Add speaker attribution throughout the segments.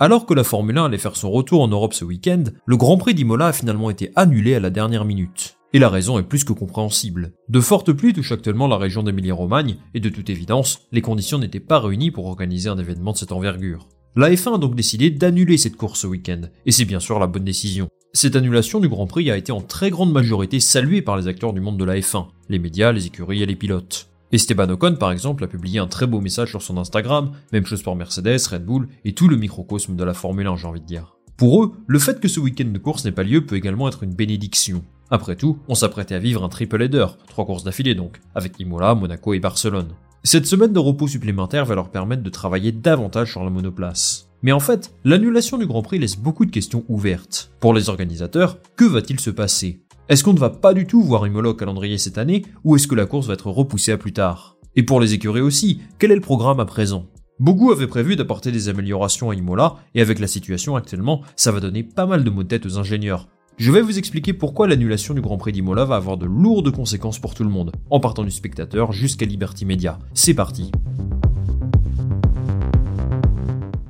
Speaker 1: Alors que la Formule 1 allait faire son retour en Europe ce week-end, le Grand Prix d'Imola a finalement été annulé à la dernière minute. Et la raison est plus que compréhensible. De fortes pluies touchent actuellement la région d'Émilie-Romagne, et de toute évidence, les conditions n'étaient pas réunies pour organiser un événement de cette envergure. La F1 a donc décidé d'annuler cette course ce week-end, et c'est bien sûr la bonne décision. Cette annulation du Grand Prix a été en très grande majorité saluée par les acteurs du monde de la F1, les médias, les écuries et les pilotes. Esteban Ocon, par exemple, a publié un très beau message sur son Instagram, même chose pour Mercedes, Red Bull et tout le microcosme de la Formule 1, j'ai envie de dire. Pour eux, le fait que ce week-end de course n'ait pas lieu peut également être une bénédiction. Après tout, on s'apprêtait à vivre un triple header, trois courses d'affilée donc, avec Imola, Monaco et Barcelone. Cette semaine de repos supplémentaire va leur permettre de travailler davantage sur la monoplace. Mais en fait, l'annulation du Grand Prix laisse beaucoup de questions ouvertes. Pour les organisateurs, que va-t-il se passer? Est-ce qu'on ne va pas du tout voir Imola au calendrier cette année, ou est-ce que la course va être repoussée à plus tard? Et pour les écuries aussi, quel est le programme à présent? Beaucoup avaient prévu d'apporter des améliorations à Imola, et avec la situation actuellement, ça va donner pas mal de mots de tête aux ingénieurs. Je vais vous expliquer pourquoi l'annulation du Grand Prix d'Imola va avoir de lourdes conséquences pour tout le monde, en partant du spectateur jusqu'à Liberty Media. C'est parti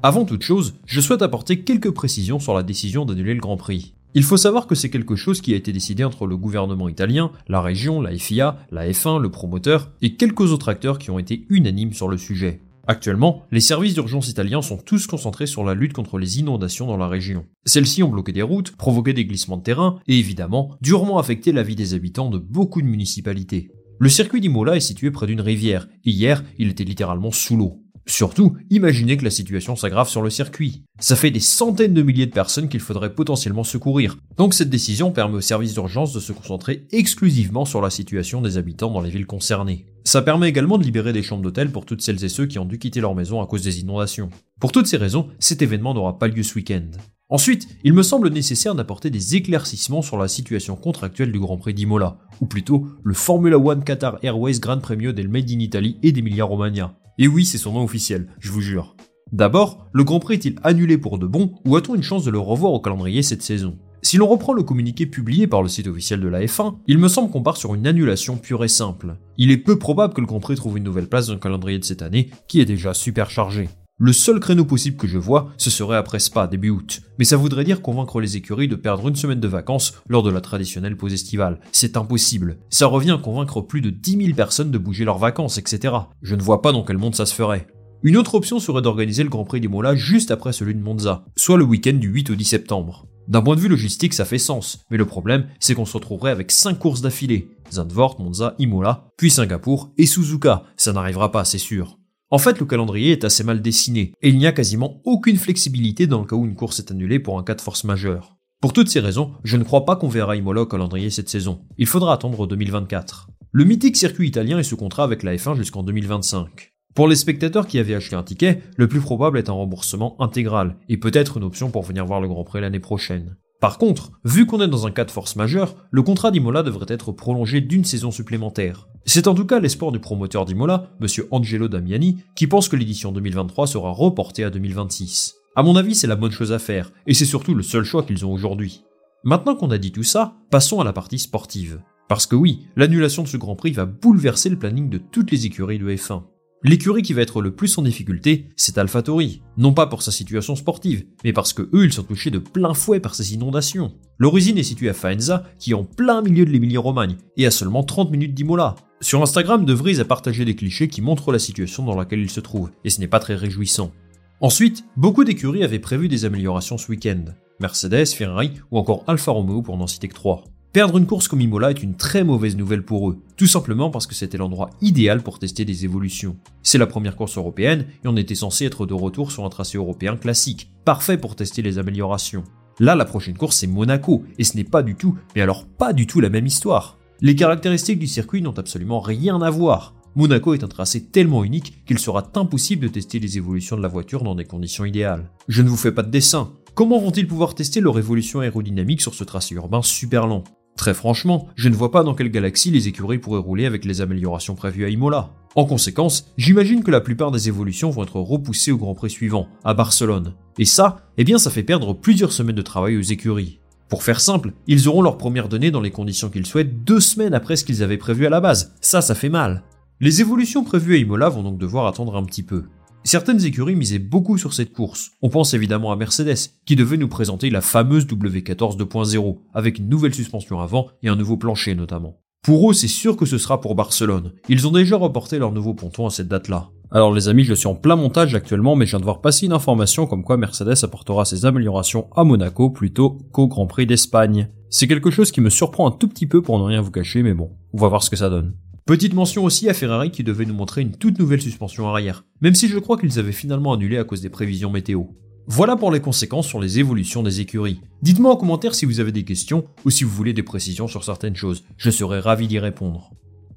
Speaker 1: Avant toute chose, je souhaite apporter quelques précisions sur la décision d'annuler le Grand Prix. Il faut savoir que c'est quelque chose qui a été décidé entre le gouvernement italien, la région, la FIA, la F1, le promoteur et quelques autres acteurs qui ont été unanimes sur le sujet. Actuellement, les services d'urgence italiens sont tous concentrés sur la lutte contre les inondations dans la région. Celles-ci ont bloqué des routes, provoqué des glissements de terrain et évidemment durement affecté la vie des habitants de beaucoup de municipalités. Le circuit d'Imola est situé près d'une rivière et hier, il était littéralement sous l'eau. Surtout, imaginez que la situation s'aggrave sur le circuit. Ça fait des centaines de milliers de personnes qu'il faudrait potentiellement secourir. Donc cette décision permet aux services d'urgence de se concentrer exclusivement sur la situation des habitants dans les villes concernées. Ça permet également de libérer des chambres d'hôtel pour toutes celles et ceux qui ont dû quitter leur maison à cause des inondations. Pour toutes ces raisons, cet événement n'aura pas lieu ce week-end. Ensuite, il me semble nécessaire d'apporter des éclaircissements sur la situation contractuelle du Grand Prix d'Imola, ou plutôt le Formula One Qatar Airways Grand Premio del Made in Italy et d'Emilia Romagna. Et oui, c'est son nom officiel, je vous jure. D'abord, le Grand Prix est-il annulé pour de bon ou a-t-on une chance de le revoir au calendrier cette saison? Si l'on reprend le communiqué publié par le site officiel de la F1, il me semble qu'on part sur une annulation pure et simple. Il est peu probable que le Grand Prix trouve une nouvelle place dans le calendrier de cette année, qui est déjà super chargé. Le seul créneau possible que je vois, ce serait après Spa, début août. Mais ça voudrait dire convaincre les écuries de perdre une semaine de vacances lors de la traditionnelle pause estivale. C'est impossible. Ça revient à convaincre plus de 10 000 personnes de bouger leurs vacances, etc. Je ne vois pas dans quel monde ça se ferait. Une autre option serait d'organiser le Grand Prix des Mola juste après celui de Monza, soit le week-end du 8 au 10 septembre. D'un point de vue logistique, ça fait sens, mais le problème, c'est qu'on se retrouverait avec 5 courses d'affilée. Zandvoort, Monza, Imola, puis Singapour et Suzuka. Ça n'arrivera pas, c'est sûr. En fait, le calendrier est assez mal dessiné, et il n'y a quasiment aucune flexibilité dans le cas où une course est annulée pour un cas de force majeure. Pour toutes ces raisons, je ne crois pas qu'on verra Imola au calendrier cette saison. Il faudra attendre 2024. Le mythique circuit italien est sous contrat avec la F1 jusqu'en 2025. Pour les spectateurs qui avaient acheté un ticket, le plus probable est un remboursement intégral, et peut-être une option pour venir voir le Grand Prix l'année prochaine. Par contre, vu qu'on est dans un cas de force majeure, le contrat d'Imola devrait être prolongé d'une saison supplémentaire. C'est en tout cas l'espoir du promoteur d'Imola, monsieur Angelo Damiani, qui pense que l'édition 2023 sera reportée à 2026. À mon avis, c'est la bonne chose à faire, et c'est surtout le seul choix qu'ils ont aujourd'hui. Maintenant qu'on a dit tout ça, passons à la partie sportive. Parce que oui, l'annulation de ce Grand Prix va bouleverser le planning de toutes les écuries de F1. L'écurie qui va être le plus en difficulté, c'est AlphaTauri. Non pas pour sa situation sportive, mais parce que eux, ils sont touchés de plein fouet par ces inondations. L'origine est située à Faenza, qui est en plein milieu de l'Émilie-Romagne, et à seulement 30 minutes d'Imola. Sur Instagram, De Vries a partagé des clichés qui montrent la situation dans laquelle il se trouve, et ce n'est pas très réjouissant. Ensuite, beaucoup d'écuries avaient prévu des améliorations ce week-end. Mercedes, Ferrari ou encore Alfa Romeo pour n'en citer que 3. Perdre une course comme Imola est une très mauvaise nouvelle pour eux, tout simplement parce que c'était l'endroit idéal pour tester des évolutions. C'est la première course européenne et on était censé être de retour sur un tracé européen classique, parfait pour tester les améliorations. Là, la prochaine course c'est Monaco, et ce n'est pas du tout, mais alors pas du tout la même histoire. Les caractéristiques du circuit n'ont absolument rien à voir. Monaco est un tracé tellement unique qu'il sera impossible de tester les évolutions de la voiture dans des conditions idéales. Je ne vous fais pas de dessin. Comment vont-ils pouvoir tester leur évolution aérodynamique sur ce tracé urbain super lent? Très franchement, je ne vois pas dans quelle galaxie les écuries pourraient rouler avec les améliorations prévues à Imola. En conséquence, j'imagine que la plupart des évolutions vont être repoussées au Grand Prix suivant, à Barcelone. Et ça, eh bien ça fait perdre plusieurs semaines de travail aux écuries. Pour faire simple, ils auront leurs premières données dans les conditions qu'ils souhaitent deux semaines après ce qu'ils avaient prévu à la base. Ça, ça fait mal. Les évolutions prévues à Imola vont donc devoir attendre un petit peu. Certaines écuries misaient beaucoup sur cette course. On pense évidemment à Mercedes, qui devait nous présenter la fameuse W14 2.0, avec une nouvelle suspension avant et un nouveau plancher notamment. Pour eux, c'est sûr que ce sera pour Barcelone. Ils ont déjà reporté leur nouveau ponton à cette date-là. Alors les amis, je suis en plein montage actuellement, mais je viens de voir passer une information comme quoi Mercedes apportera ses améliorations à Monaco plutôt qu'au Grand Prix d'Espagne. C'est quelque chose qui me surprend un tout petit peu pour ne rien vous cacher, mais bon, on va voir ce que ça donne. Petite mention aussi à Ferrari qui devait nous montrer une toute nouvelle suspension arrière, même si je crois qu'ils avaient finalement annulé à cause des prévisions météo. Voilà pour les conséquences sur les évolutions des écuries. Dites-moi en commentaire si vous avez des questions ou si vous voulez des précisions sur certaines choses, je serai ravi d'y répondre.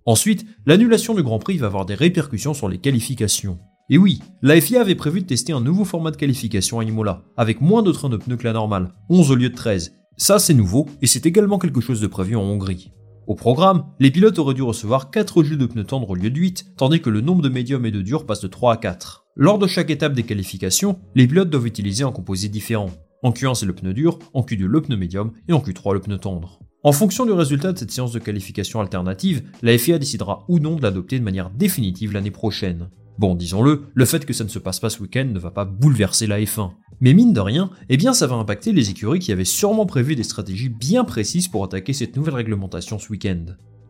Speaker 1: Ensuite, l'annulation du Grand Prix va avoir des répercussions sur les qualifications. Et oui, la FIA avait prévu de tester un nouveau format de qualification à Imola, avec moins de trains de pneus que la normale, 11 au lieu de 13. Ça c'est nouveau, et c'est également quelque chose de prévu en Hongrie. Au programme, les pilotes auraient dû recevoir 4 jeux de pneus tendres au lieu de 8, tandis que le nombre de médiums et de durs passe de 3 à 4. Lors de chaque étape des qualifications, les pilotes doivent utiliser un composé différent. En Q1 c'est le pneu dur, en Q2 le pneu médium et en Q3 le pneu tendre. En fonction du résultat de cette séance de qualification alternative, la FIA décidera ou non de l'adopter de manière définitive l'année prochaine. Bon, disons-le, le fait que ça ne se passe pas ce week-end ne va pas bouleverser la F1. Mais mine de rien, eh bien ça va impacter les écuries qui avaient sûrement prévu des stratégies bien précises pour attaquer cette nouvelle réglementation ce week-end.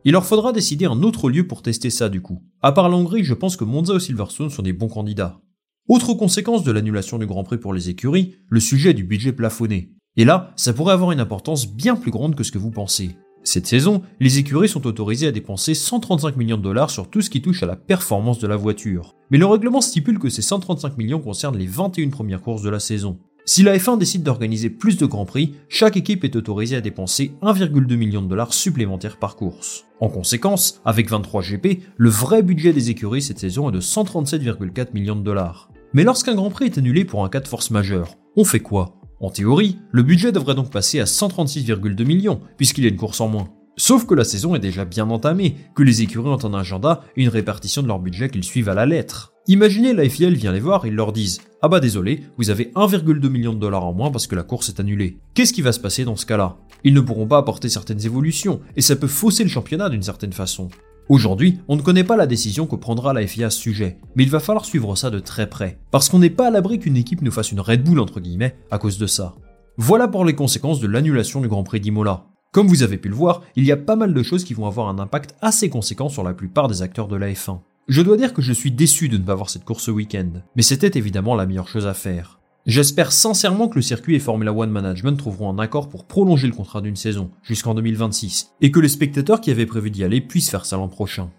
Speaker 1: Il leur faudra décider un autre lieu pour tester ça du coup. À part l'Hongrie, je pense que Monza ou Silverstone sont des bons candidats. Autre conséquence de l'annulation du Grand Prix pour les écuries, le sujet du budget plafonné. Et là, ça pourrait avoir une importance bien plus grande que ce que vous pensez. Cette saison, les écuries sont autorisées à dépenser 135 millions de dollars sur tout ce qui touche à la performance de la voiture. Mais le règlement stipule que ces 135 millions concernent les 21 premières courses de la saison. Si la F1 décide d'organiser plus de grands prix, chaque équipe est autorisée à dépenser 1,2 million de dollars supplémentaires par course. En conséquence, avec 23 GP, le vrai budget des écuries cette saison est de 137,4 millions de dollars. Mais lorsqu'un Grand Prix est annulé pour un cas de force majeure, on fait quoi? En théorie, le budget devrait donc passer à 136,2 millions, puisqu'il y a une course en moins. Sauf que la saison est déjà bien entamée, que les écuries ont un agenda et une répartition de leur budget qu'ils suivent à la lettre. Imaginez la FIL vient les voir et leur disent Ah bah désolé, vous avez 1,2 million de dollars en moins parce que la course est annulée. Qu'est-ce qui va se passer dans ce cas-là? Ils ne pourront pas apporter certaines évolutions, et ça peut fausser le championnat d'une certaine façon. Aujourd'hui, on ne connaît pas la décision que prendra la FIA à ce sujet, mais il va falloir suivre ça de très près, parce qu'on n'est pas à l'abri qu'une équipe nous fasse une Red Bull entre guillemets à cause de ça. Voilà pour les conséquences de l'annulation du Grand Prix d'Imola. Comme vous avez pu le voir, il y a pas mal de choses qui vont avoir un impact assez conséquent sur la plupart des acteurs de la F1. Je dois dire que je suis déçu de ne pas voir cette course ce week-end, mais c'était évidemment la meilleure chose à faire. J'espère sincèrement que le circuit et Formula One Management trouveront un accord pour prolonger le contrat d'une saison, jusqu'en 2026, et que les spectateurs qui avaient prévu d'y aller puissent faire ça l'an prochain.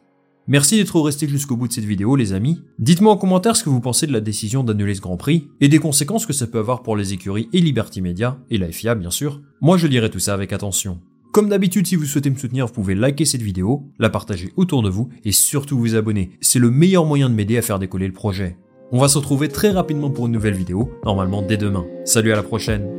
Speaker 1: Merci d'être resté jusqu'au bout de cette vidéo les amis. Dites-moi en commentaire ce que vous pensez de la décision d'annuler ce Grand Prix, et des conséquences que ça peut avoir pour les écuries et Liberty Media, et la FIA bien sûr. Moi je lirai tout ça avec attention. Comme d'habitude, si vous souhaitez me soutenir, vous pouvez liker cette vidéo, la partager autour de vous, et surtout vous abonner. C'est le meilleur moyen de m'aider à faire décoller le projet. On va se retrouver très rapidement pour une nouvelle vidéo, normalement dès demain. Salut à la prochaine